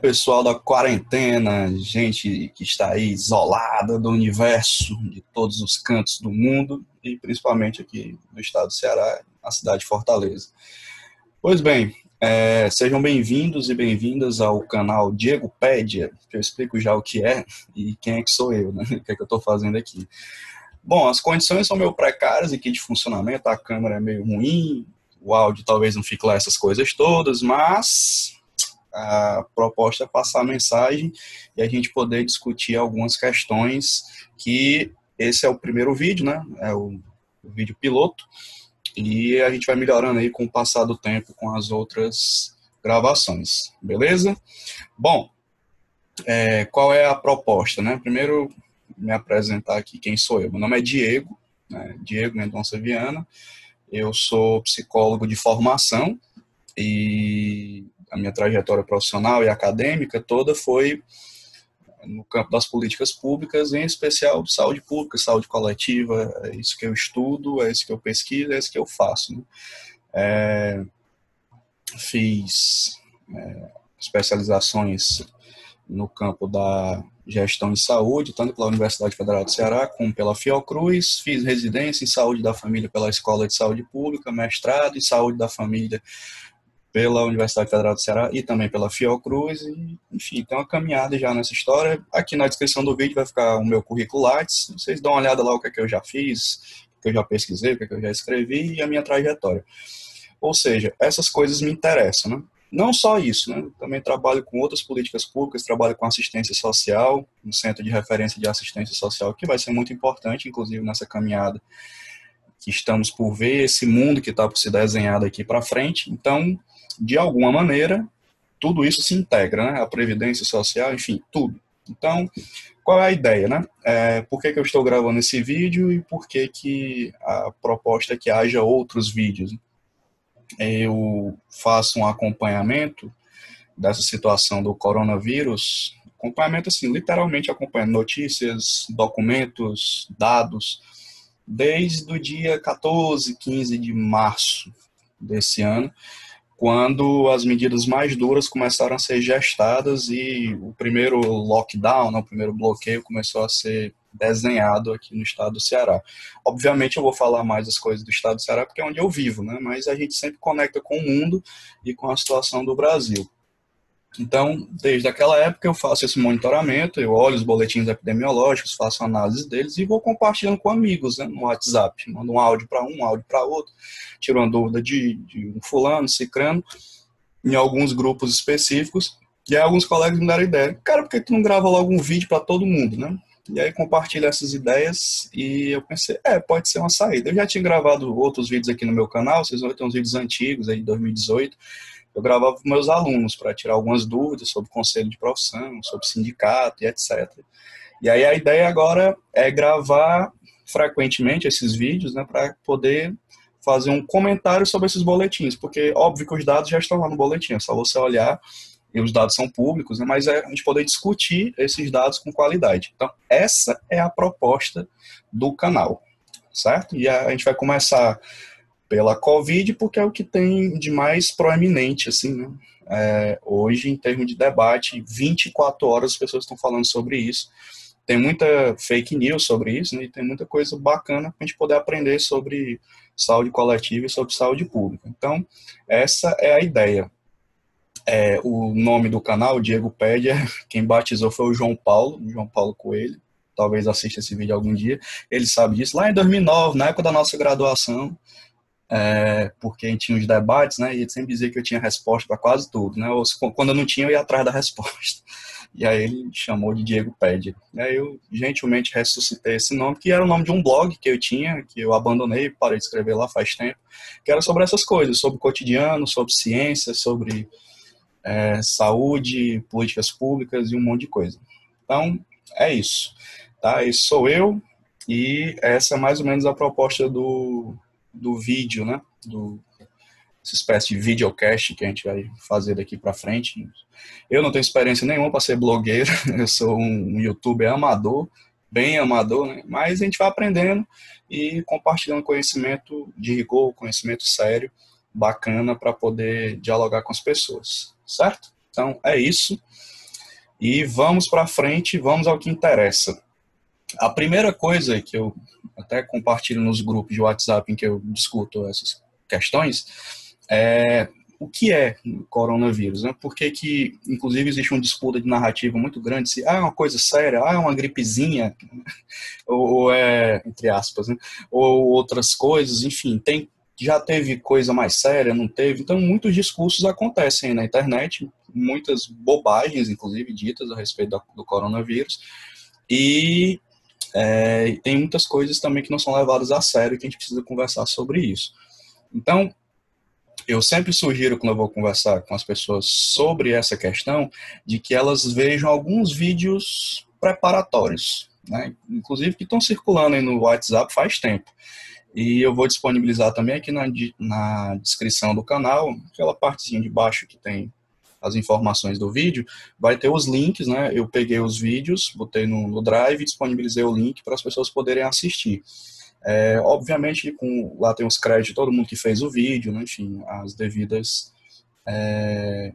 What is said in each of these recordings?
Pessoal da quarentena, gente que está aí isolada do universo, de todos os cantos do mundo e principalmente aqui no estado do Ceará, na cidade de Fortaleza. Pois bem, é, sejam bem-vindos e bem-vindas ao canal Diego Pédia, que eu explico já o que é e quem é que sou eu, né? o que é que eu estou fazendo aqui. Bom, as condições são meio precárias aqui de funcionamento, a câmera é meio ruim, o áudio talvez não fique lá essas coisas todas, mas a proposta é passar a mensagem e a gente poder discutir algumas questões que esse é o primeiro vídeo, né? É o, o vídeo piloto e a gente vai melhorando aí com o passar do tempo com as outras gravações, beleza? Bom, é, qual é a proposta, né? Primeiro, me apresentar aqui quem sou eu. Meu nome é Diego, né? Diego Mendonça Viana. Eu sou psicólogo de formação e a minha trajetória profissional e acadêmica toda foi no campo das políticas públicas, em especial saúde pública, saúde coletiva, é isso que eu estudo, é isso que eu pesquiso, é isso que eu faço. Né? É, fiz é, especializações no campo da gestão em saúde, tanto pela Universidade Federal do Ceará como pela Fiocruz. Fiz residência em saúde da família pela Escola de Saúde Pública, mestrado em saúde da família pela Universidade Federal do Ceará e também pela Fiocruz. E, enfim, tem uma caminhada já nessa história. Aqui na descrição do vídeo vai ficar o meu currículo Lattes. Vocês dão uma olhada lá o que é que eu já fiz, o que eu já pesquisei, o que é que eu já escrevi e a minha trajetória. Ou seja, essas coisas me interessam, né? Não só isso, né? Também trabalho com outras políticas públicas, trabalho com assistência social, no Centro de Referência de Assistência Social, que vai ser muito importante, inclusive, nessa caminhada que estamos por ver, esse mundo que está por se desenhar daqui para frente. Então, de alguma maneira, tudo isso se integra, né? A previdência social, enfim, tudo. Então, qual é a ideia, né? É, por que, que eu estou gravando esse vídeo e por que, que a proposta é que haja outros vídeos? Eu faço um acompanhamento dessa situação do coronavírus, acompanhamento assim, literalmente acompanhando notícias, documentos, dados, desde o dia 14, 15 de março desse ano, quando as medidas mais duras começaram a ser gestadas e o primeiro lockdown, né, o primeiro bloqueio começou a ser desenhado aqui no estado do Ceará. Obviamente eu vou falar mais das coisas do estado do Ceará porque é onde eu vivo, né? Mas a gente sempre conecta com o mundo e com a situação do Brasil. Então, desde aquela época eu faço esse monitoramento, eu olho os boletins epidemiológicos, faço análise deles e vou compartilhando com amigos né, no WhatsApp. Mando um áudio para um, um áudio para outro, tiro uma dúvida de, de um fulano, cicrano, em alguns grupos específicos. E aí alguns colegas me deram ideia, cara, por que tu não grava logo um vídeo para todo mundo, né? E aí compartilha essas ideias e eu pensei, é, pode ser uma saída. Eu já tinha gravado outros vídeos aqui no meu canal, vocês vão ter uns vídeos antigos aí de 2018, eu gravava com meus alunos para tirar algumas dúvidas sobre conselho de profissão, sobre sindicato e etc. E aí a ideia agora é gravar frequentemente esses vídeos, né, para poder fazer um comentário sobre esses boletins, porque óbvio que os dados já estão lá no boletim, é só você olhar e os dados são públicos, né, mas é a gente poder discutir esses dados com qualidade. Então, essa é a proposta do canal, certo? E a gente vai começar pela Covid, porque é o que tem de mais proeminente, assim, né? É, hoje, em termos de debate, 24 horas as pessoas estão falando sobre isso. Tem muita fake news sobre isso, né? E tem muita coisa bacana para a gente poder aprender sobre saúde coletiva e sobre saúde pública. Então, essa é a ideia. É, o nome do canal, Diego Pédia, quem batizou foi o João Paulo, João Paulo Coelho. Talvez assista esse vídeo algum dia. Ele sabe disso. Lá em 2009, na época da nossa graduação, é, porque a gente tinha os debates, né, e ele sempre dizia que eu tinha resposta para quase tudo, né, ou quando eu não tinha, eu ia atrás da resposta. E aí ele chamou de Diego Pede. Aí eu gentilmente ressuscitei esse nome, que era o nome de um blog que eu tinha, que eu abandonei, parei de escrever lá faz tempo, que era sobre essas coisas, sobre o cotidiano, sobre ciência, sobre é, saúde, políticas públicas e um monte de coisa. Então, é isso. Tá? Esse sou eu, e essa é mais ou menos a proposta do, do vídeo, né? Do, essa espécie de videocast que a gente vai fazer daqui para frente. Eu não tenho experiência nenhuma para ser blogueiro, eu sou um youtuber amador, bem amador, né? mas a gente vai aprendendo e compartilhando conhecimento de rigor, conhecimento sério, bacana para poder dialogar com as pessoas, certo? Então, é isso. E vamos para frente, vamos ao que interessa. A primeira coisa que eu até compartilho nos grupos de WhatsApp em que eu discuto essas questões é o que é coronavírus, né? Por que, que inclusive, existe uma disputa de narrativa muito grande se ah, é uma coisa séria, ah, é uma gripezinha, ou, é, entre aspas, né? ou outras coisas, enfim, tem já teve coisa mais séria, não teve. Então, muitos discursos acontecem na internet, muitas bobagens, inclusive, ditas a respeito do, do coronavírus. E é, tem muitas coisas também que não são levadas a sério que a gente precisa conversar sobre isso. Então, eu sempre sugiro, quando eu vou conversar com as pessoas sobre essa questão, de que elas vejam alguns vídeos preparatórios, né? inclusive que estão circulando aí no WhatsApp faz tempo. E eu vou disponibilizar também aqui na, na descrição do canal, aquela partezinha de baixo que tem as informações do vídeo, vai ter os links, né? Eu peguei os vídeos, botei no, no Drive e disponibilizei o link para as pessoas poderem assistir. É, obviamente, com, lá tem os créditos de todo mundo que fez o vídeo, né, enfim, as devidas é,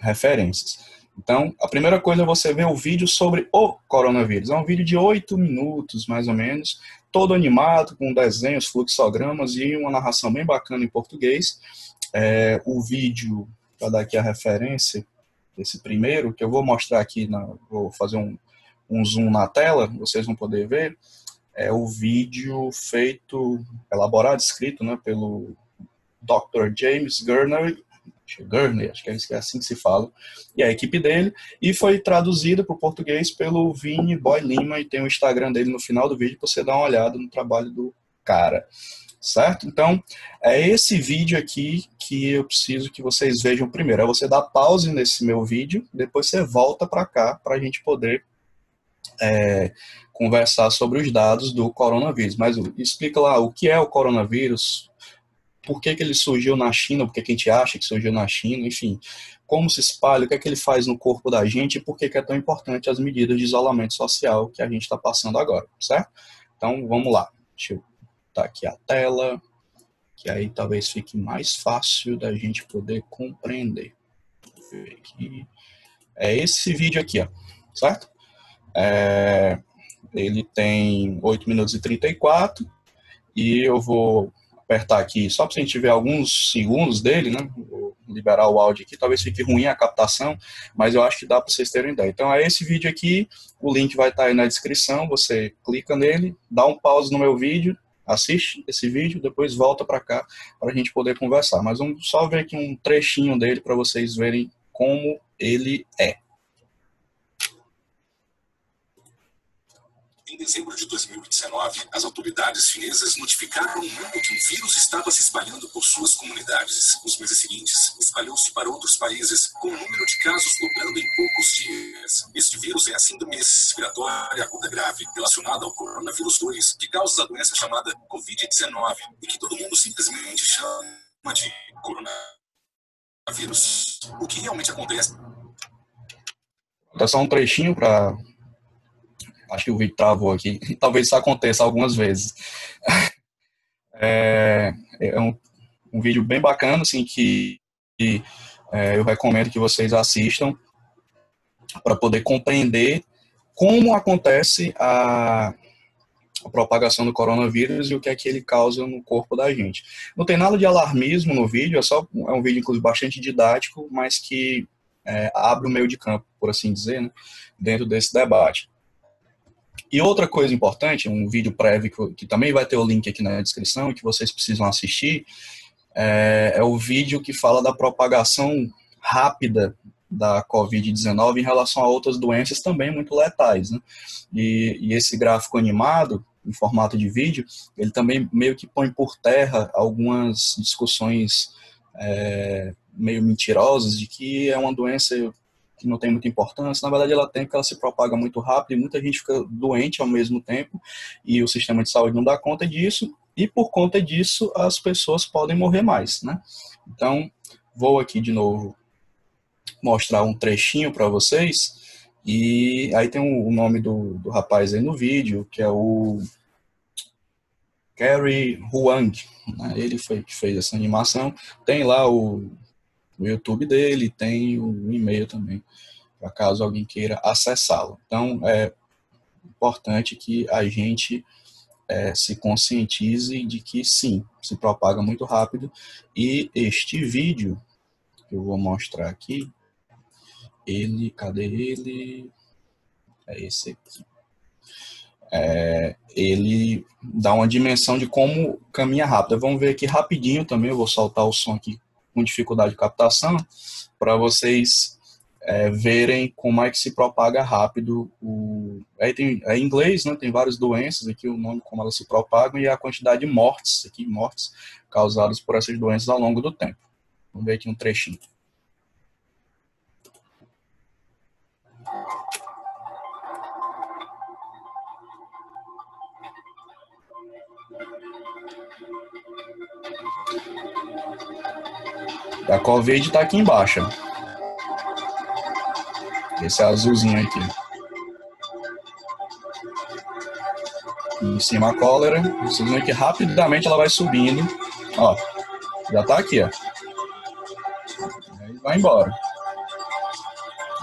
referências. Então, a primeira coisa é você ver o vídeo sobre o coronavírus. É um vídeo de oito minutos, mais ou menos, todo animado, com desenhos, fluxogramas e uma narração bem bacana em português. É, o vídeo, para dar aqui a referência, esse primeiro, que eu vou mostrar aqui, na, vou fazer um, um zoom na tela, vocês vão poder ver é o vídeo feito, elaborado, escrito né, pelo Dr. James Gurney, Gurney, acho que é assim que se fala, e a equipe dele, e foi traduzido para o português pelo Vini Boy Lima, e tem o Instagram dele no final do vídeo para você dar uma olhada no trabalho do cara, certo? Então, é esse vídeo aqui que eu preciso que vocês vejam primeiro, é você dar pause nesse meu vídeo, depois você volta para cá para a gente poder é, conversar sobre os dados do coronavírus. Mas explica lá o que é o coronavírus, por que, que ele surgiu na China, por que, que a gente acha que surgiu na China, enfim, como se espalha, o que é que ele faz no corpo da gente e por que, que é tão importante as medidas de isolamento social que a gente está passando agora, certo? Então, vamos lá. Deixa eu aqui a tela, que aí talvez fique mais fácil da gente poder compreender. É esse vídeo aqui, ó, certo? É, ele tem 8 minutos e 34 e eu vou apertar aqui só para a gente ver alguns segundos dele, né? Vou liberar o áudio aqui, talvez fique ruim a captação, mas eu acho que dá para vocês terem ideia. Então é esse vídeo aqui, o link vai estar tá aí na descrição, você clica nele, dá um pause no meu vídeo, assiste esse vídeo, depois volta para cá para a gente poder conversar. Mas vamos só ver aqui um trechinho dele para vocês verem como ele é. Em dezembro de 2019, as autoridades chinesas notificaram o mundo que um vírus estava se espalhando por suas comunidades. Nos meses seguintes, espalhou-se para outros países, com o número de casos dobrando em poucos dias. Este vírus é a síndrome respiratória aguda grave, relacionada ao coronavírus 2, que causa a doença chamada Covid-19 e que todo mundo simplesmente chama de coronavírus. O que realmente acontece? Dá só um trechinho para Acho que o vídeo travou aqui. Talvez isso aconteça algumas vezes. É, é um, um, vídeo bem bacana, assim, que, que é, eu recomendo que vocês assistam para poder compreender como acontece a, a, propagação do coronavírus e o que é que ele causa no corpo da gente. Não tem nada de alarmismo no vídeo, é só é um vídeo inclusive bastante didático, mas que é, abre o meio de campo, por assim dizer, né, dentro desse debate. E outra coisa importante, um vídeo prévio que, que, também vai ter o link aqui na descrição, que vocês precisam assistir, é, é o vídeo que fala da propagação rápida da Covid-19 em relação a outras doenças também muito letais. Né? E, e, esse gráfico animado, em formato de vídeo, ele também meio que põe por terra algumas discussões é, meio mentirosas de que é uma doença que não tem muita importância. Na verdade, ela tem porque ela se propaga muito rápido e muita gente fica doente ao mesmo tempo e o sistema de saúde não dá conta disso. E por conta disso, as pessoas podem morrer mais, né? Então, vou aqui de novo mostrar um trechinho para vocês. E aí tem o nome do, do rapaz aí no vídeo, que é o Gary Huang. Né? Ele foi que fez essa animação. Tem lá o o YouTube dele, tem o e-mail também, para caso alguém queira acessá-lo. Então, é importante que a gente é, se conscientize de que sim, se propaga muito rápido e este vídeo que eu vou mostrar aqui, ele, cadê ele? É esse aqui. É, ele dá uma dimensão de como caminha rápido. Vamos ver aqui rapidinho também, eu vou soltar o som aqui com dificuldade de captação, para vocês é, verem como é que se propaga rápido o. Aí tem, é em inglês, né? Tem várias doenças aqui, o nome como elas se propagam e a quantidade de mortes, aqui, mortes causadas por essas doenças ao longo do tempo. Vamos ver aqui um trechinho. A Covid está aqui embaixo. Esse azulzinho aqui. Em cima a cólera. Vocês veem que rapidamente ela vai subindo. Ó, já está aqui, ó. Aí vai embora.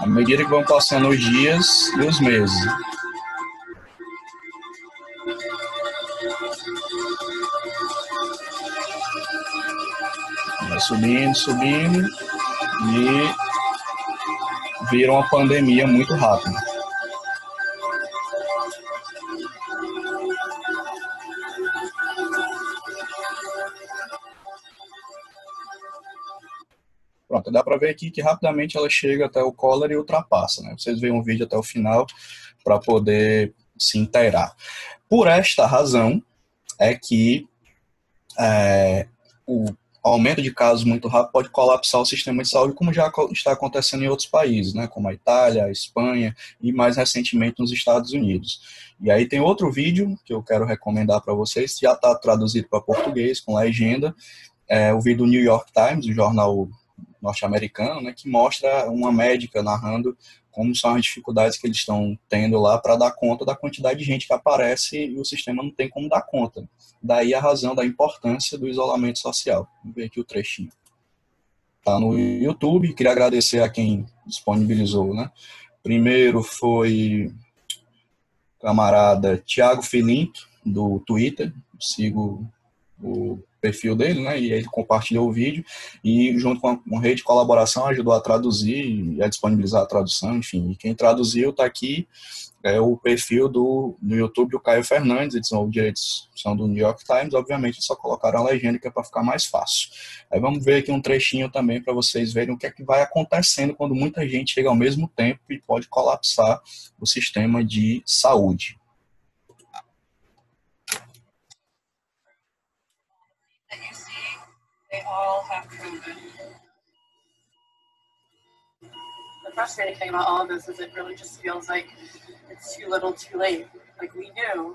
À medida que vão passando os dias e os meses. Subindo, subindo e vira uma pandemia muito rápido. Pronto, dá para ver aqui que rapidamente ela chega até o cólera e ultrapassa. Né? Vocês veem o vídeo até o final para poder se inteirar. Por esta razão é que é, o aumento de casos muito rápido pode colapsar o sistema de saúde, como já está acontecendo em outros países, né, como a Itália, a Espanha e mais recentemente nos Estados Unidos. E aí tem outro vídeo que eu quero recomendar para vocês, já está traduzido para português com legenda, é o vídeo do New York Times, o jornal norte-americano, né, que mostra uma médica narrando como são as dificuldades que eles estão tendo lá para dar conta da quantidade de gente que aparece e o sistema não tem como dar conta. Daí a razão da importância do isolamento social. Vamos ver aqui o trechinho. Tá no YouTube, queria agradecer a quem disponibilizou, né? Primeiro foi camarada Tiago Filinto, do Twitter, sigo o perfil dele, né? E ele compartilhou o vídeo e junto com uma rede de colaboração ajudou a traduzir e a disponibilizar a tradução, enfim. E quem traduziu está aqui é o perfil do, do YouTube do Caio Fernandes, eles são direitos são do New York Times, obviamente só colocaram a legenda que é para ficar mais fácil. Aí vamos ver aqui um trechinho também para vocês verem o que é que vai acontecendo quando muita gente chega ao mesmo tempo e pode colapsar o sistema de saúde. They all have COVID. The frustrating thing about all of this is it really just feels like it's too little too late. Like we knew.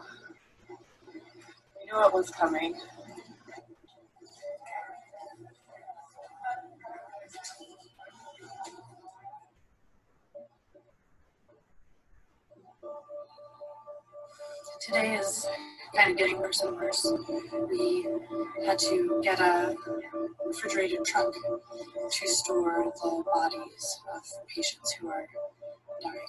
We knew it was coming. Today is kind of getting worse and worse. We had to get a refrigerated truck to store the bodies of patients who are dying.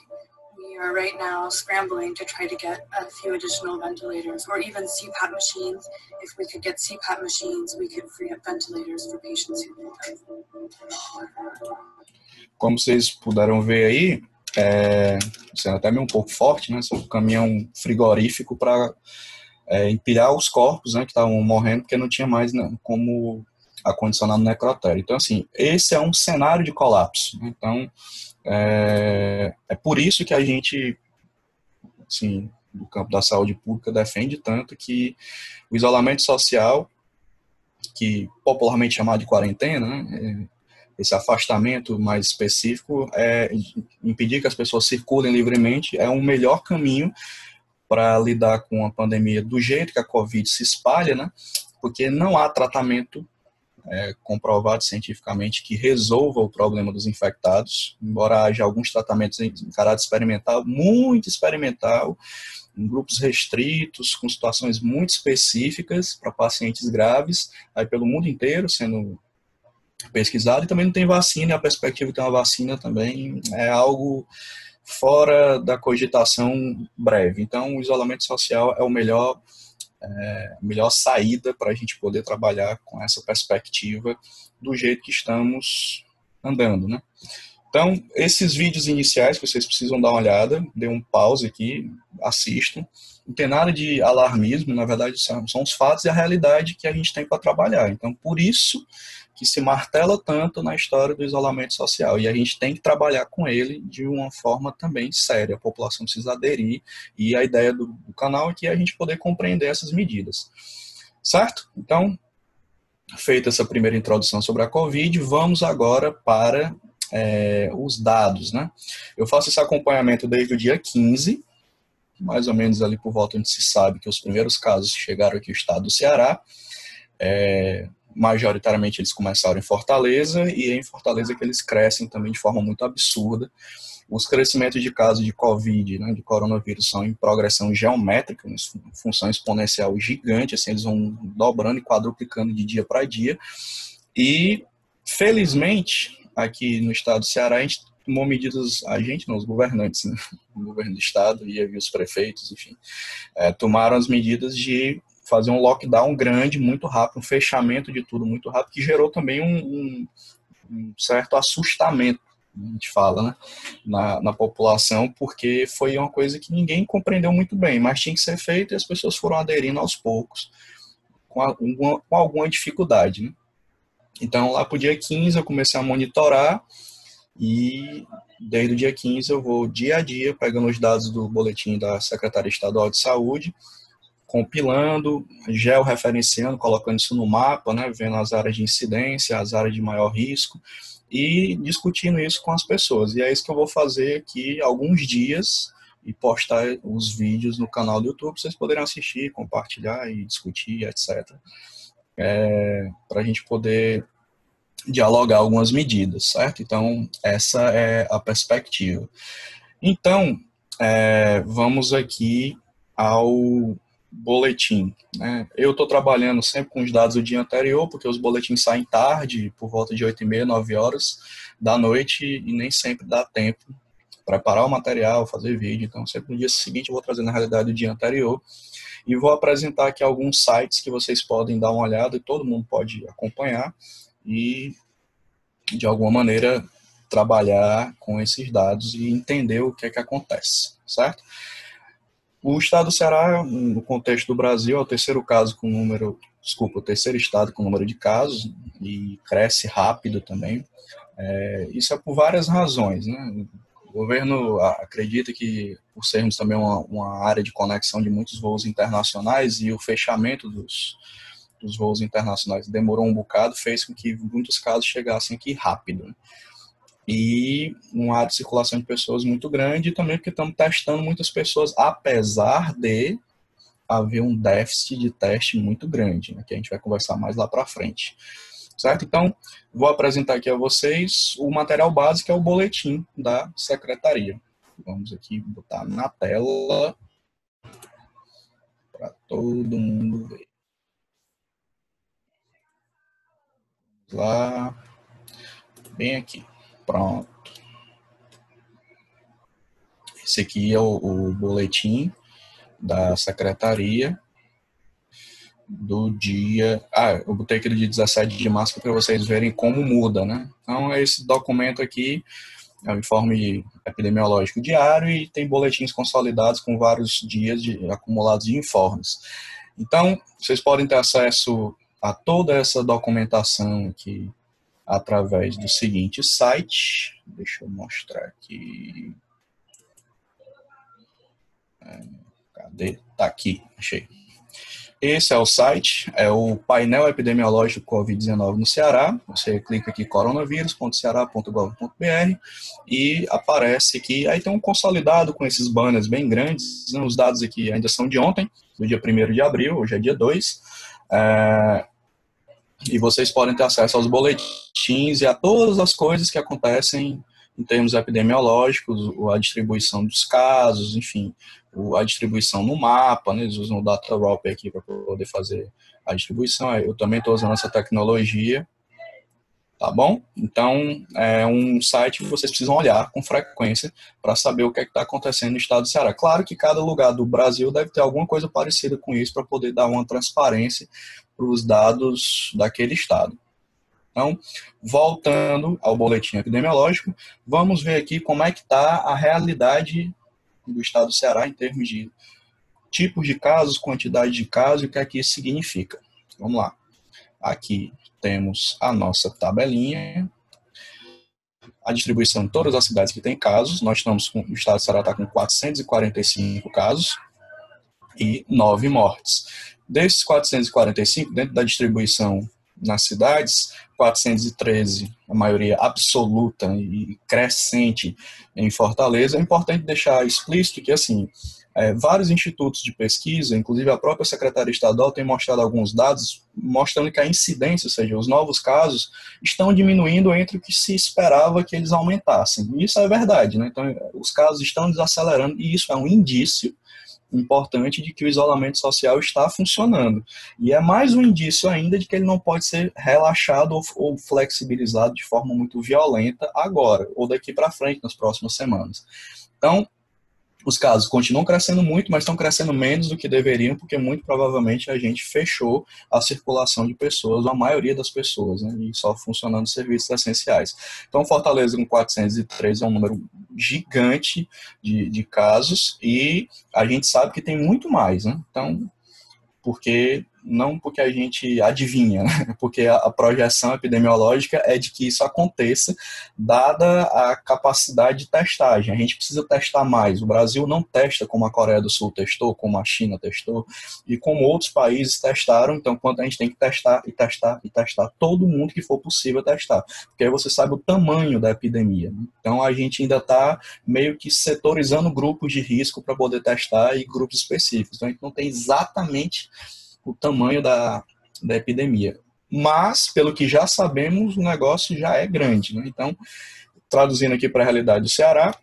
We are right now scrambling to try to get a few additional ventilators or even CPAP machines. If we could get CPAP machines, we could free up ventilators for patients who need them. Como vocês puderam ver aí, é, sendo até meio um pouco forte, né? É um caminhão frigorífico para é, empilhar os corpos né, que estavam morrendo, porque não tinha mais né, como acondicionar no necrotério. Então, assim, esse é um cenário de colapso. Né? Então, é, é por isso que a gente, assim, do campo da saúde pública, defende tanto que o isolamento social, que popularmente chamado de quarentena, né, é, esse afastamento mais específico, é impedir que as pessoas circulem livremente, é um melhor caminho para lidar com a pandemia do jeito que a Covid se espalha, né? Porque não há tratamento é, comprovado cientificamente que resolva o problema dos infectados, embora haja alguns tratamentos em caráter experimental, muito experimental, em grupos restritos, com situações muito específicas para pacientes graves, aí pelo mundo inteiro sendo pesquisado e também não tem vacina, e a perspectiva de ter uma vacina também é algo fora da cogitação breve. Então, o isolamento social é o melhor, é, melhor saída para a gente poder trabalhar com essa perspectiva do jeito que estamos andando, né? Então, esses vídeos iniciais que vocês precisam dar uma olhada, dê um pause aqui, assistam. Não tem nada de alarmismo, na verdade são, são os fatos e a realidade que a gente tem para trabalhar. Então, por isso que se martela tanto na história do isolamento social. E a gente tem que trabalhar com ele de uma forma também séria. A população precisa aderir. E a ideia do, do canal é que a gente poder compreender essas medidas. Certo? Então, feita essa primeira introdução sobre a Covid, vamos agora para é, os dados, né? Eu faço esse acompanhamento desde o dia 15, mais ou menos ali por volta onde se sabe que os primeiros casos chegaram aqui no estado do Ceará. É, majoritariamente eles começaram em Fortaleza e é em Fortaleza que eles crescem também de forma muito absurda. Os crescimentos de casos de Covid, né, de coronavírus, são em progressão geométrica, em função exponencial gigante, assim, eles vão dobrando e quadruplicando de dia para dia. E, felizmente, aqui no estado do Ceará, a gente tomou medidas, a gente não, os governantes, né? o governo do estado e os prefeitos, enfim, é, tomaram as medidas de fazer um lockdown grande, muito rápido, um fechamento de tudo muito rápido, que gerou também um, um, um certo assustamento, a gente fala, né, na, na população, porque foi uma coisa que ninguém compreendeu muito bem, mas tinha que ser feito e as pessoas foram aderindo aos poucos, com alguma, com alguma dificuldade, né. Então, lá para o dia 15, eu comecei a monitorar e desde o dia 15 eu vou dia a dia pegando os dados do boletim da Secretaria Estadual de Saúde, compilando, georreferenciando, colocando isso no mapa, né, vendo as áreas de incidência, as áreas de maior risco e discutindo isso com as pessoas. E é isso que eu vou fazer aqui alguns dias e postar os vídeos no canal do YouTube, vocês poderem assistir, compartilhar e discutir, etc. É, para a gente poder dialogar algumas medidas, certo? Então, essa é a perspectiva. Então, é, vamos aqui ao boletim. Né? Eu estou trabalhando sempre com os dados do dia anterior, porque os boletins saem tarde, por volta de 8 e meia, 9 horas da noite, e nem sempre dá tempo preparar o material, fazer vídeo. Então, sempre no dia seguinte eu vou trazer na realidade o dia anterior e vou apresentar aqui alguns sites que vocês podem dar uma olhada e todo mundo pode acompanhar e, de alguma maneira, trabalhar com esses dados e entender o que é que acontece, certo? O estado do Ceará, no contexto do Brasil, é o terceiro caso com número, desculpa, o terceiro estado com número de casos e cresce rápido também. É, isso é por várias razões, né? O governo acredita que, por sermos também uma, uma, área de conexão de muitos voos internacionais e o fechamento dos, dos voos internacionais demorou um bocado, fez com que muitos casos chegassem aqui rápido. E uma área de circulação de pessoas muito grande, e também porque estamos testando muitas pessoas, apesar de haver um déficit de teste muito grande, né, que a gente vai conversar mais lá para frente certo? Então, vou apresentar aqui a vocês o material básico, é o boletim da secretaria. Vamos aqui botar na tela para todo mundo ver. Vamos lá, bem aqui, pronto. Esse aqui é o, o boletim da secretaria do dia. Ah, eu botei aqui do dia 17 de março para vocês verem como muda, né? Então, esse documento aqui é o informe epidemiológico diário e tem boletins consolidados com vários dias de, acumulados de informes. Então, vocês podem ter acesso a toda essa documentação aqui através do seguinte site. Deixa eu mostrar aqui. Cadê? Tá aqui, achei. Esse é o site, é o painel epidemiológico Covid-19 no Ceará. Você clica aqui coronavírus.ceará.gov.br e aparece aqui. Aí tem um consolidado com esses banners bem grandes. Os dados aqui ainda são de ontem, do dia 1 de abril, hoje é dia 2. É... E vocês podem ter acesso aos boletins e a todas as coisas que acontecem em termos epidemiológicos, a distribuição dos casos, enfim, a distribuição no mapa, né? eles usam o Data Drop aqui para poder fazer a distribuição. Eu também estou usando essa tecnologia. tá bom? Então, é um site que vocês precisam olhar com frequência para saber o que é está acontecendo no estado do Ceará. Claro que cada lugar do Brasil deve ter alguma coisa parecida com isso para poder dar uma transparência para os dados daquele estado. Então, voltando ao boletim epidemiológico, vamos ver aqui como é que está a realidade do estado do Ceará em termos de tipos de casos, quantidade de casos e o que é que isso significa. Vamos lá. Aqui temos a nossa tabelinha, a distribuição de todas as cidades que têm casos. Nós estamos com, o estado de Ceará está com 445 casos e 9 mortes. Desses 445, dentro da distribuição nas cidades, 413, a maioria absoluta e crescente em Fortaleza. É importante deixar explícito que, assim, é, vários institutos de pesquisa, inclusive a própria Secretaria Estadual, tem mostrado alguns dados mostrando que a incidência, ou seja, os novos casos, estão diminuindo entre o que se esperava que eles aumentassem. E isso é verdade, né? Então, os casos estão desacelerando e isso é um indício importante de que o isolamento social está funcionando. E é mais um indício ainda de que ele não pode ser relaxado ou, flexibilizado de forma muito violenta agora, ou daqui para frente, nas próximas semanas. Então, os casos continuam crescendo muito, mas estão crescendo menos do que deveriam, porque muito provavelmente a gente fechou a circulação de pessoas, a maioria das pessoas, né, e só funcionando serviços essenciais. Então, Fortaleza com 403 é um número gigante de, de casos, e a gente sabe que tem muito mais, né? Então, porque não porque a gente adivinha, né? porque a, projeção epidemiológica é de que isso aconteça, dada a capacidade de testagem. A gente precisa testar mais. O Brasil não testa como a Coreia do Sul testou, como a China testou, e como outros países testaram. Então, quanto a gente tem que testar e testar e testar todo mundo que for possível testar, porque aí você sabe o tamanho da epidemia. Né? Então, a gente ainda está meio que setorizando grupos de risco para poder testar e grupos específicos. Então, a gente não tem exatamente o tamanho da, da epidemia. Mas, pelo que já sabemos, o negócio já é grande. Né? Então, traduzindo aqui para a realidade do Ceará,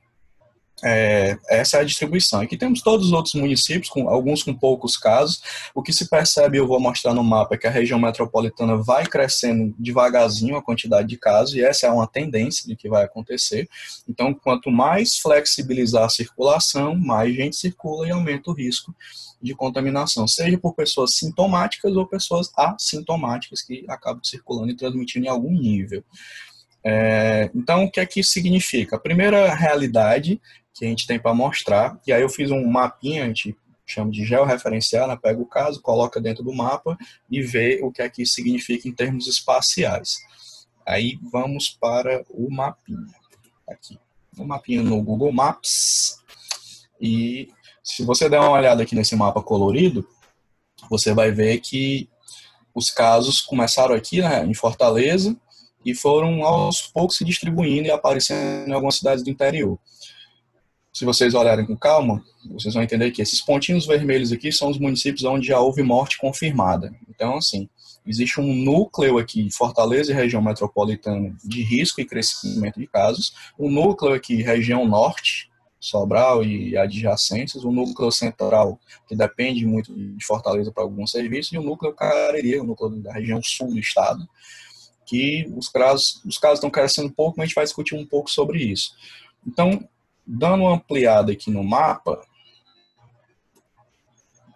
é, essa é a distribuição. Aqui temos todos os outros municípios, com alguns com poucos casos. O que se percebe, eu vou mostrar no mapa, é que a região metropolitana vai crescendo devagarzinho a quantidade de casos, e essa é uma tendência de que vai acontecer. Então, quanto mais flexibilizar a circulação, mais gente circula e aumenta o risco de contaminação, seja por pessoas sintomáticas ou pessoas assintomáticas que acabam circulando e transmitindo em algum nível. É, então, o que é que isso significa? A primeira realidade que a gente tem para mostrar, e aí eu fiz um mapinha, a gente chama de georreferenciar, né? pega o caso, coloca dentro do mapa e vê o que é que isso significa em termos espaciais. Aí vamos para o mapinha, aqui. O mapinha no Google Maps, e se você der uma olhada aqui nesse mapa colorido, você vai ver que os casos começaram aqui né, em Fortaleza e foram aos poucos se distribuindo e aparecendo em algumas cidades do interior. Se vocês olharem com calma, vocês vão entender que esses pontinhos vermelhos aqui são os municípios onde já houve morte confirmada. Então, assim, existe um núcleo aqui, Fortaleza e região metropolitana, de risco e crescimento de casos. Um núcleo aqui, região norte, Sobral e adjacências, o núcleo central, que depende muito de Fortaleza para alguns serviços, e o núcleo Cariri, o núcleo da região sul do estado, que os casos, os casos estão crescendo um pouco, mas a gente vai discutir um pouco sobre isso. Então, dando uma ampliada aqui no mapa,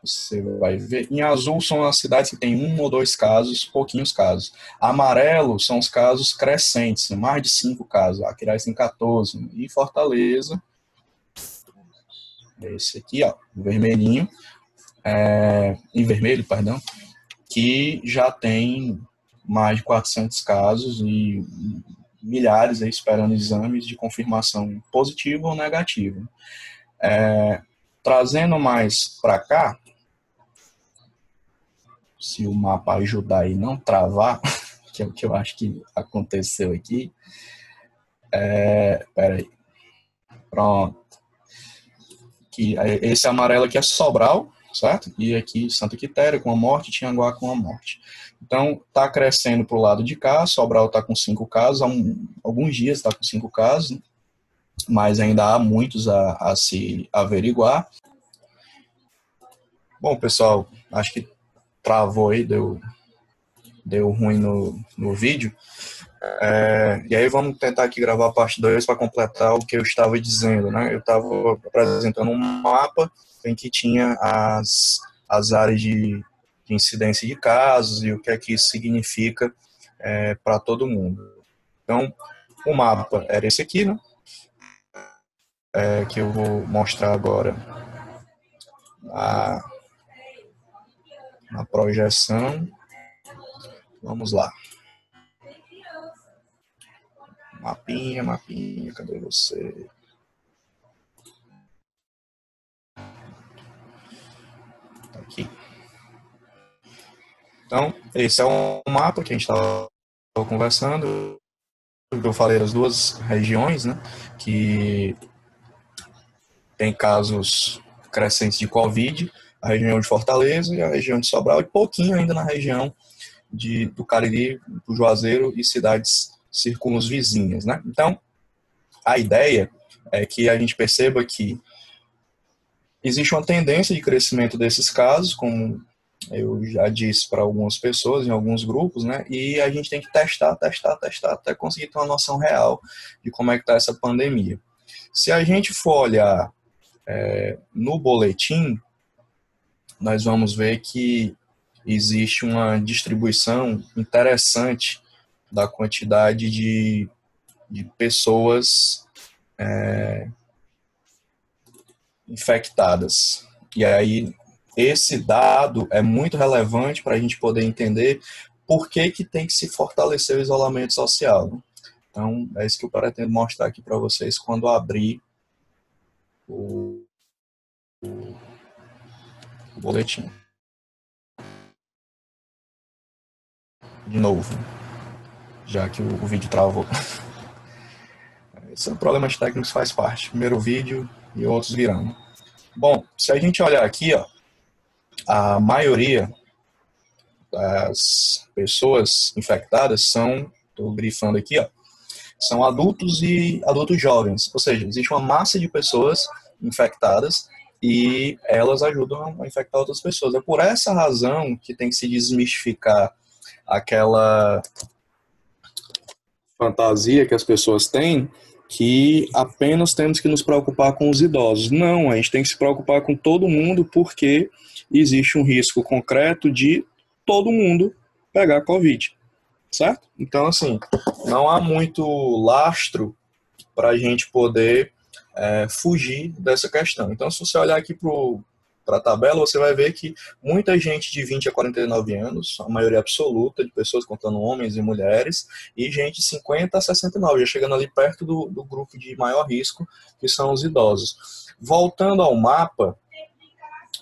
você vai ver. Em azul são as cidades que têm um ou dois casos, pouquinhos casos. Amarelo são os casos crescentes, mais de cinco casos. Aquiraz tem 14. E Fortaleza esse aqui, ó, vermelhinho, é, em vermelho, perdão, que já tem mais de 400 casos e milhares aí esperando exames de confirmação positiva ou negativa. É, trazendo mais para cá, se o mapa ajudar e não travar, que é o que eu acho que aconteceu aqui. É, peraí. Pronto que esse amarelo aqui é Sobral, certo? E aqui Santa Quitéria com a morte, Tianguá com a morte. Então, está crescendo para o lado de cá, Sobral está com cinco casos, há um, alguns dias está com cinco casos, mas ainda há muitos a, a se averiguar. Bom, pessoal, acho que travou aí, deu, deu ruim no, no vídeo. É, e aí vamos tentar aqui gravar a parte 2 para completar o que eu estava dizendo, né? Eu estava apresentando um mapa em que tinha as, as áreas de, de incidência de casos e o que é que isso significa é, para todo mundo. Então, o mapa era esse aqui, né? É, que eu vou mostrar agora na, na projeção. Vamos lá. Mapinha, mapinha, cadê você? Tá aqui. Então, esse é um mapa que a gente estava conversando. Eu falei das duas regiões, né? Que tem casos crescentes de Covid, a região de Fortaleza e a região de Sobral, e pouquinho ainda na região de, do Cariri, do Juazeiro e cidades circunvizinhas. Né? Então, a ideia é que a gente perceba que existe uma tendência de crescimento desses casos, como eu já disse para algumas pessoas, em alguns grupos, né? E a gente tem que testar, testar, testar, até conseguir ter uma noção real de como é que está essa pandemia. Se a gente for olhar é, no boletim, nós vamos ver que existe uma distribuição interessante da quantidade de, de pessoas é, infectadas. E aí, esse dado é muito relevante para a gente poder entender por que, que tem que se fortalecer o isolamento social. Então, é isso que eu pretendo mostrar aqui para vocês quando abrir o, o boletim. De novo já que o, o vídeo travou. Esses problemas técnicos faz parte. Primeiro vídeo e outros virão. Bom, se a gente olhar aqui, ó, a maioria das pessoas infectadas são, estou grifando aqui, ó, são adultos e adultos jovens. Ou seja, existe uma massa de pessoas infectadas e elas ajudam a infectar outras pessoas. É por essa razão que tem que se desmistificar aquela fantasia que as pessoas têm que apenas temos que nos preocupar com os idosos. Não, a gente tem que se preocupar com todo mundo porque existe um risco concreto de todo mundo pegar Covid, certo? Então, assim, não há muito lastro para a gente poder é, fugir dessa questão. Então, se você olhar aqui para o para a tabela, você vai ver que muita gente de 20 a 49 anos, a maioria absoluta de pessoas contando homens e mulheres, e gente de 50 a 69, já chegando ali perto do, do grupo de maior risco, que são os idosos. Voltando ao mapa,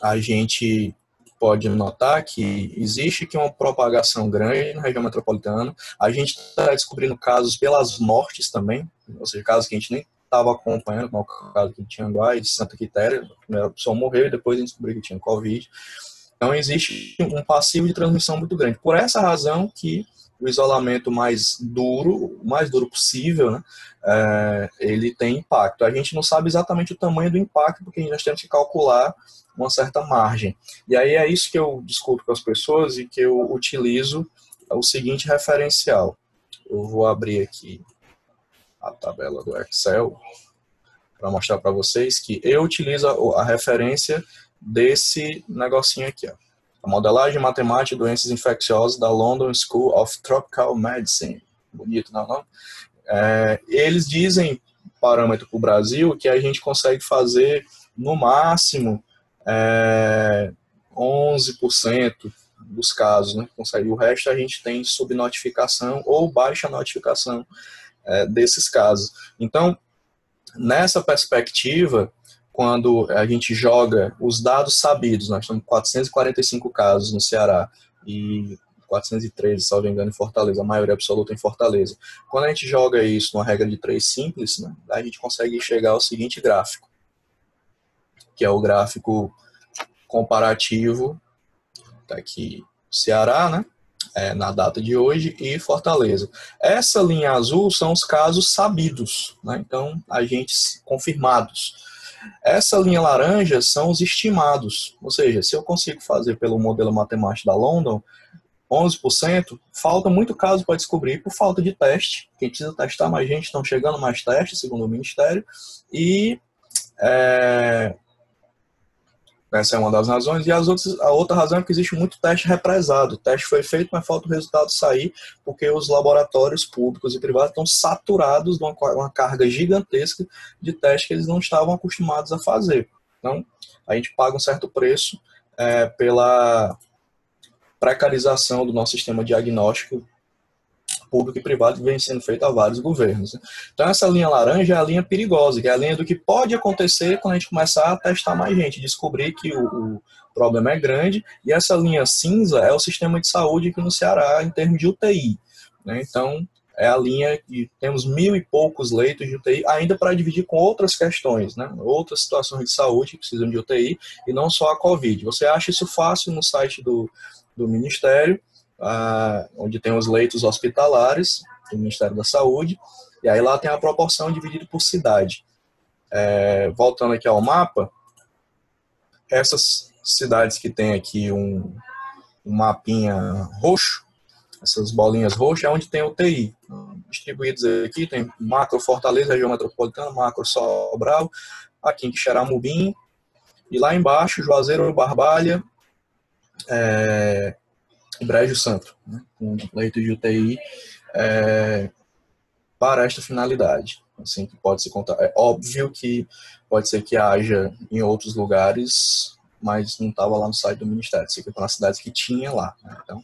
a gente pode notar que existe aqui uma propagação grande na região metropolitana. A gente está descobrindo casos pelas mortes também, ou seja, casos que a gente nem estava acompanhando, como é o caso de Tianguá e de Santa Quitéria, a primeira pessoa morreu e depois a gente descobriu que tinha Covid. Então existe um passivo de transmissão muito grande. Por essa razão que o isolamento mais duro, o mais duro possível, né, é, ele tem impacto. A gente não sabe exatamente o tamanho do impacto, porque nós temos que calcular uma certa margem. E aí é isso que eu discuto com as pessoas e que eu utilizo o seguinte referencial. Eu vou abrir aqui a tabela do Excel para mostrar para vocês que eu utilizo a, referência desse negocinho aqui, ó. A modelagem matemática de doenças infecciosas da London School of Tropical Medicine. Bonito, não, não? É, eles dizem, parâmetro para o Brasil, que a gente consegue fazer no máximo é, 11% dos casos, né? Consegue. O resto a gente tem subnotificação ou baixa notificação é, desses casos. Então, nessa perspectiva, quando a gente joga os dados sabidos, nós temos 445 casos no Ceará e 413, se não me engano, em Fortaleza, a maioria absoluta em Fortaleza. Quando a gente joga isso numa regra de três simples, né, a gente consegue chegar ao seguinte gráfico, que é o gráfico comparativo, tá aqui Ceará, né, é, na data de hoje e Fortaleza. Essa linha azul são os casos sabidos, né? então agentes confirmados. Essa linha laranja são os estimados, ou seja, se eu consigo fazer pelo modelo matemático da London, 11%, falta muito caso para descobrir por falta de teste. Quem precisa testar mais gente, estão chegando mais testes, segundo o Ministério. E é, essa é uma das razões. E as outras, a outra razão é que existe muito teste represado. O teste foi feito, mas falta o resultado sair, porque os laboratórios públicos e privados estão saturados de uma, uma carga gigantesca de testes que eles não estavam acostumados a fazer. Então, a gente paga um certo preço é, pela precarização do nosso sistema diagnóstico público e privado que vem sendo feito a vários governos. Né? Então, essa linha laranja é a linha perigosa, que é a linha do que pode acontecer quando a gente começar a testar mais gente, descobrir que o, o problema é grande, e essa linha cinza é o sistema de saúde aqui no Ceará em termos de UTI. Né? Então, é a linha que temos mil e poucos leitos de UTI, ainda para dividir com outras questões, né? outras situações de saúde que precisam de UTI, e não só a Covid. Você acha isso fácil no site do, do Ministério, ah, onde tem os leitos hospitalares do Ministério da Saúde, e aí lá tem a proporção dividida por cidade. É, voltando aqui ao mapa, essas cidades que tem aqui um, um mapinha roxo, essas bolinhas roxas, é onde tem UTI. Distribuídos aqui, tem macro Fortaleza, região metropolitana, macro Sobral, aqui em Quixeramobim, e lá embaixo, Juazeiro, Barbalha, é, Brejo Santo, né, com leito de UTI é, para esta finalidade. Assim, que pode se contar. É óbvio que pode ser que haja em outros lugares, mas não estava lá no site do Ministério. Isso aqui foi nas cidades que tinha lá. Né? Então,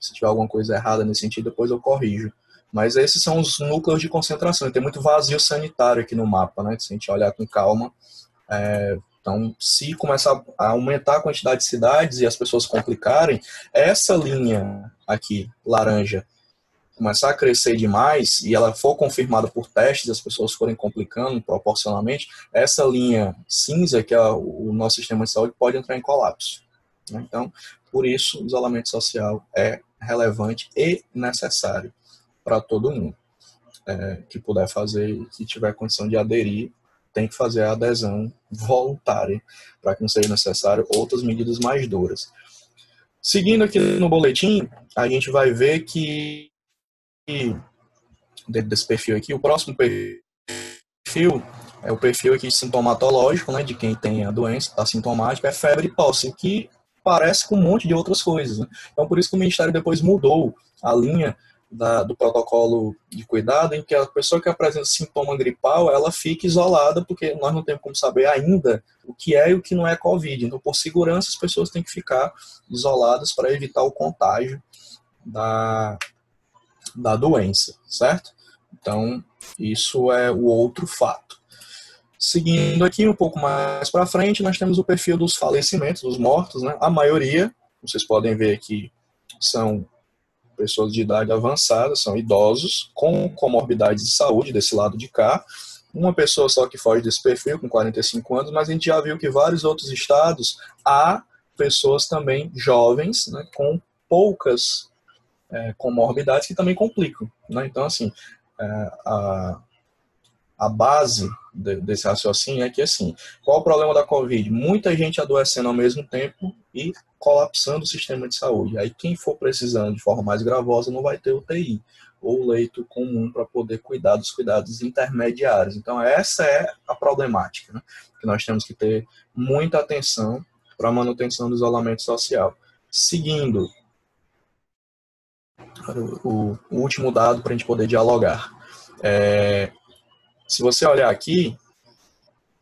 se tiver alguma coisa errada nesse sentido, depois eu corrijo. Mas esses são os núcleos de concentração. Tem muito vazio sanitário aqui no mapa, né? Se a gente olhar com calma, é, então, se começar a aumentar a quantidade de cidades e as pessoas complicarem, essa linha aqui, laranja, começar a crescer demais e ela for confirmada por testes, as pessoas forem complicando proporcionalmente, essa linha cinza, que é o nosso sistema de saúde, pode entrar em colapso. Né? Então, por isso, o isolamento social é relevante e necessário para todo mundo é, que puder fazer e que tiver condição de aderir tem que fazer a adesão voluntária, para que não seja necessário outras medidas mais duras. Seguindo aqui no boletim, a gente vai ver que dentro desse perfil aqui, o próximo perfil é o perfil aqui sintomatológico, né, de quem tem a doença, está sintomática, é febre e tosse, que parece com um monte de outras coisas. Né? Então, por isso que o Ministério depois mudou a linha da, do protocolo de cuidado em que a pessoa que apresenta sintoma gripal, ela fica isolada, porque nós não temos como saber ainda o que é e o que não é Covid. Então, por segurança, as pessoas têm que ficar isoladas para evitar o contágio da, da doença, certo? Então, isso é o outro fato. Seguindo aqui um pouco mais para frente, nós temos o perfil dos falecimentos, dos mortos, né? A maioria, vocês podem ver aqui, são pessoas de idade avançada, são idosos, com comorbidades de saúde desse lado de cá. Uma pessoa só que foge desse perfil, com 45 anos, mas a gente já viu que vários outros estados há pessoas também jovens, né, com poucas é, comorbidades que também complicam. Né? Então, assim, é, a, a base desse raciocínio é que, assim, qual o problema da Covid? Muita gente adoecendo ao mesmo tempo e colapsando o sistema de saúde. Aí quem for precisando de forma mais gravosa não vai ter UTI ou leito comum para poder cuidar dos cuidados intermediários. Então essa é a problemática, né? que nós temos que ter muita atenção para a manutenção do isolamento social. Seguindo o, último dado para a gente poder dialogar. É, se você olhar aqui,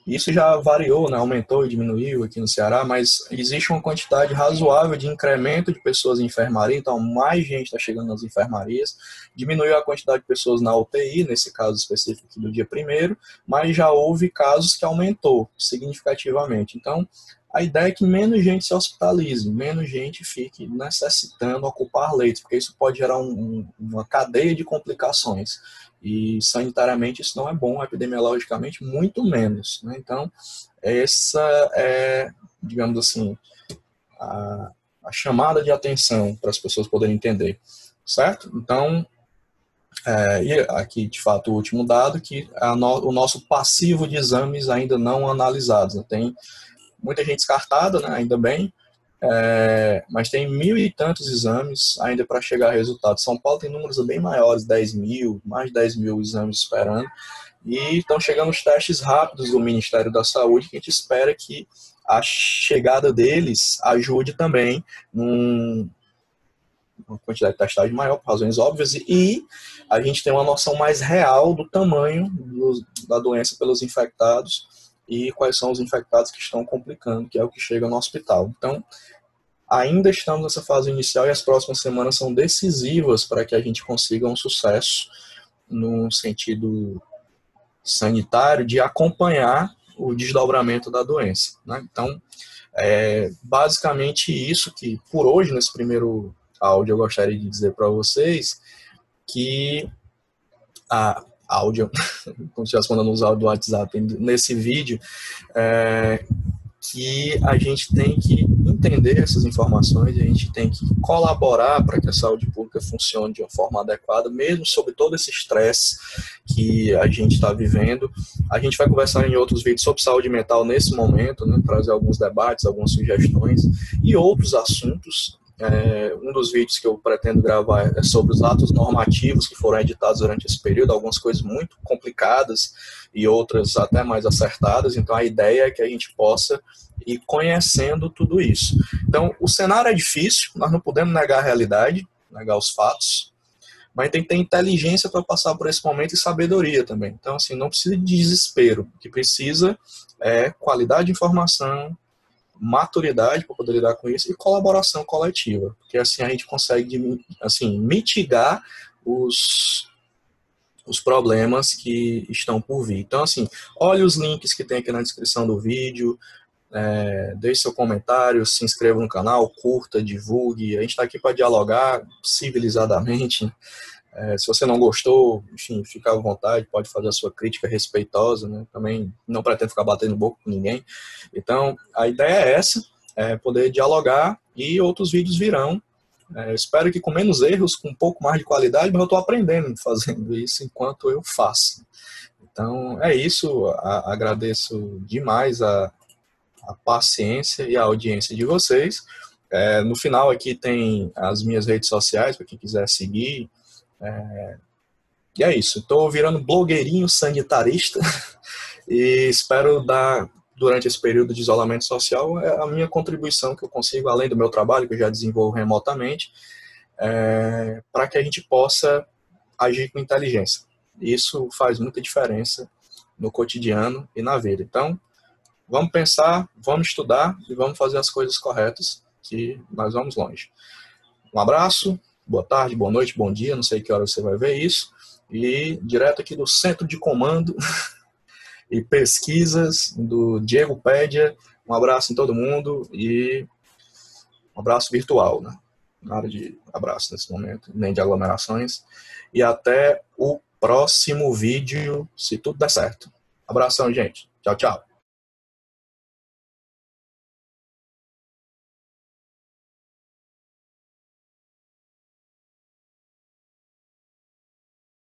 isso já variou, né? aumentou e diminuiu aqui no Ceará, mas existe uma quantidade razoável de incremento de pessoas em enfermaria, então mais gente está chegando nas enfermarias. Diminuiu a quantidade de pessoas na UTI, nesse caso específico do dia primeiro, mas já houve casos que aumentou significativamente. Então, a ideia é que menos gente se hospitalize, menos gente fique necessitando ocupar leitos, porque isso pode gerar um, uma cadeia de complicações. E sanitariamente isso não é bom, epidemiologicamente muito menos. Né? Então, essa é, digamos assim, a, a chamada de atenção para as pessoas poderem entender, certo? Então, é, e aqui, de fato, o último dado, que no, o nosso passivo de exames ainda não analisados. Né? Tem muita gente descartada, né? ainda bem, é, mas tem mil e tantos exames ainda para chegar a resultado. São Paulo tem números bem maiores, 10 mil, mais de 10 mil exames esperando. E estão chegando os testes rápidos do Ministério da Saúde, que a gente espera que a chegada deles ajude também num, uma quantidade de testagem maior, por razões óbvias, e a gente tem uma noção mais real do tamanho do, da doença pelos infectados e quais são os infectados que estão complicando, que é o que chega no hospital. Então, ainda estamos nessa fase inicial e as próximas semanas são decisivas para que a gente consiga um sucesso no sentido sanitário de acompanhar o desdobramento da doença. Né? Então, é basicamente isso que, por hoje, nesse primeiro áudio, eu gostaria de dizer para vocês que a áudio, como se estivesse mandando os áudios do WhatsApp nesse vídeo, é, que a gente tem que entender essas informações, a gente tem que colaborar para que a saúde pública funcione de uma forma adequada, mesmo sob todo esse estresse que a gente está vivendo. A gente vai conversar em outros vídeos sobre saúde mental nesse momento, né, trazer alguns debates, algumas sugestões e outros assuntos é, um dos vídeos que eu pretendo gravar é sobre os atos normativos que foram editados durante esse período, algumas coisas muito complicadas e outras até mais acertadas. Então, a ideia é que a gente possa ir conhecendo tudo isso. Então, o cenário é difícil, nós não podemos negar a realidade, negar os fatos, mas tem que ter inteligência para passar por esse momento e sabedoria também. Então, assim, não precisa de desespero, o que precisa é qualidade de informação, maturidade para poder lidar com isso e colaboração coletiva, porque assim a gente consegue assim mitigar os os problemas que estão por vir. Então, assim, olhe os links que tem aqui na descrição do vídeo, é, deixe seu comentário, se inscreva no canal, curta, divulgue. A gente está aqui para dialogar civilizadamente. É, se você não gostou, enfim, fica à vontade, pode fazer a sua crítica respeitosa, né? Também não pretendo ficar batendo boca com ninguém. Então, a ideia é essa, é poder dialogar e outros vídeos virão. É, espero que com menos erros, com um pouco mais de qualidade, mas eu estou aprendendo fazendo isso enquanto eu faço. Então, é isso. A, agradeço demais a, a paciência e a audiência de vocês. É, no final aqui tem as minhas redes sociais, para quem quiser seguir, é... E é isso. Estou virando blogueirinho sanitarista e espero dar, durante esse período de isolamento social, é a minha contribuição que eu consigo, além do meu trabalho, que eu já desenvolvo remotamente, é... para que a gente possa agir com inteligência. Isso faz muita diferença no cotidiano e na vida. Então, vamos pensar, vamos estudar e vamos fazer as coisas corretas, que nós vamos longe. Um abraço, boa tarde, boa noite, bom dia, não sei que hora você vai ver isso. E direto aqui do Centro de Comando e Pesquisas do Diego Pédia. Um abraço em todo mundo e um abraço virtual, né? Nada de abraço nesse momento, nem de aglomerações. E até o próximo vídeo, se tudo der certo. Abração, gente. Tchau, tchau.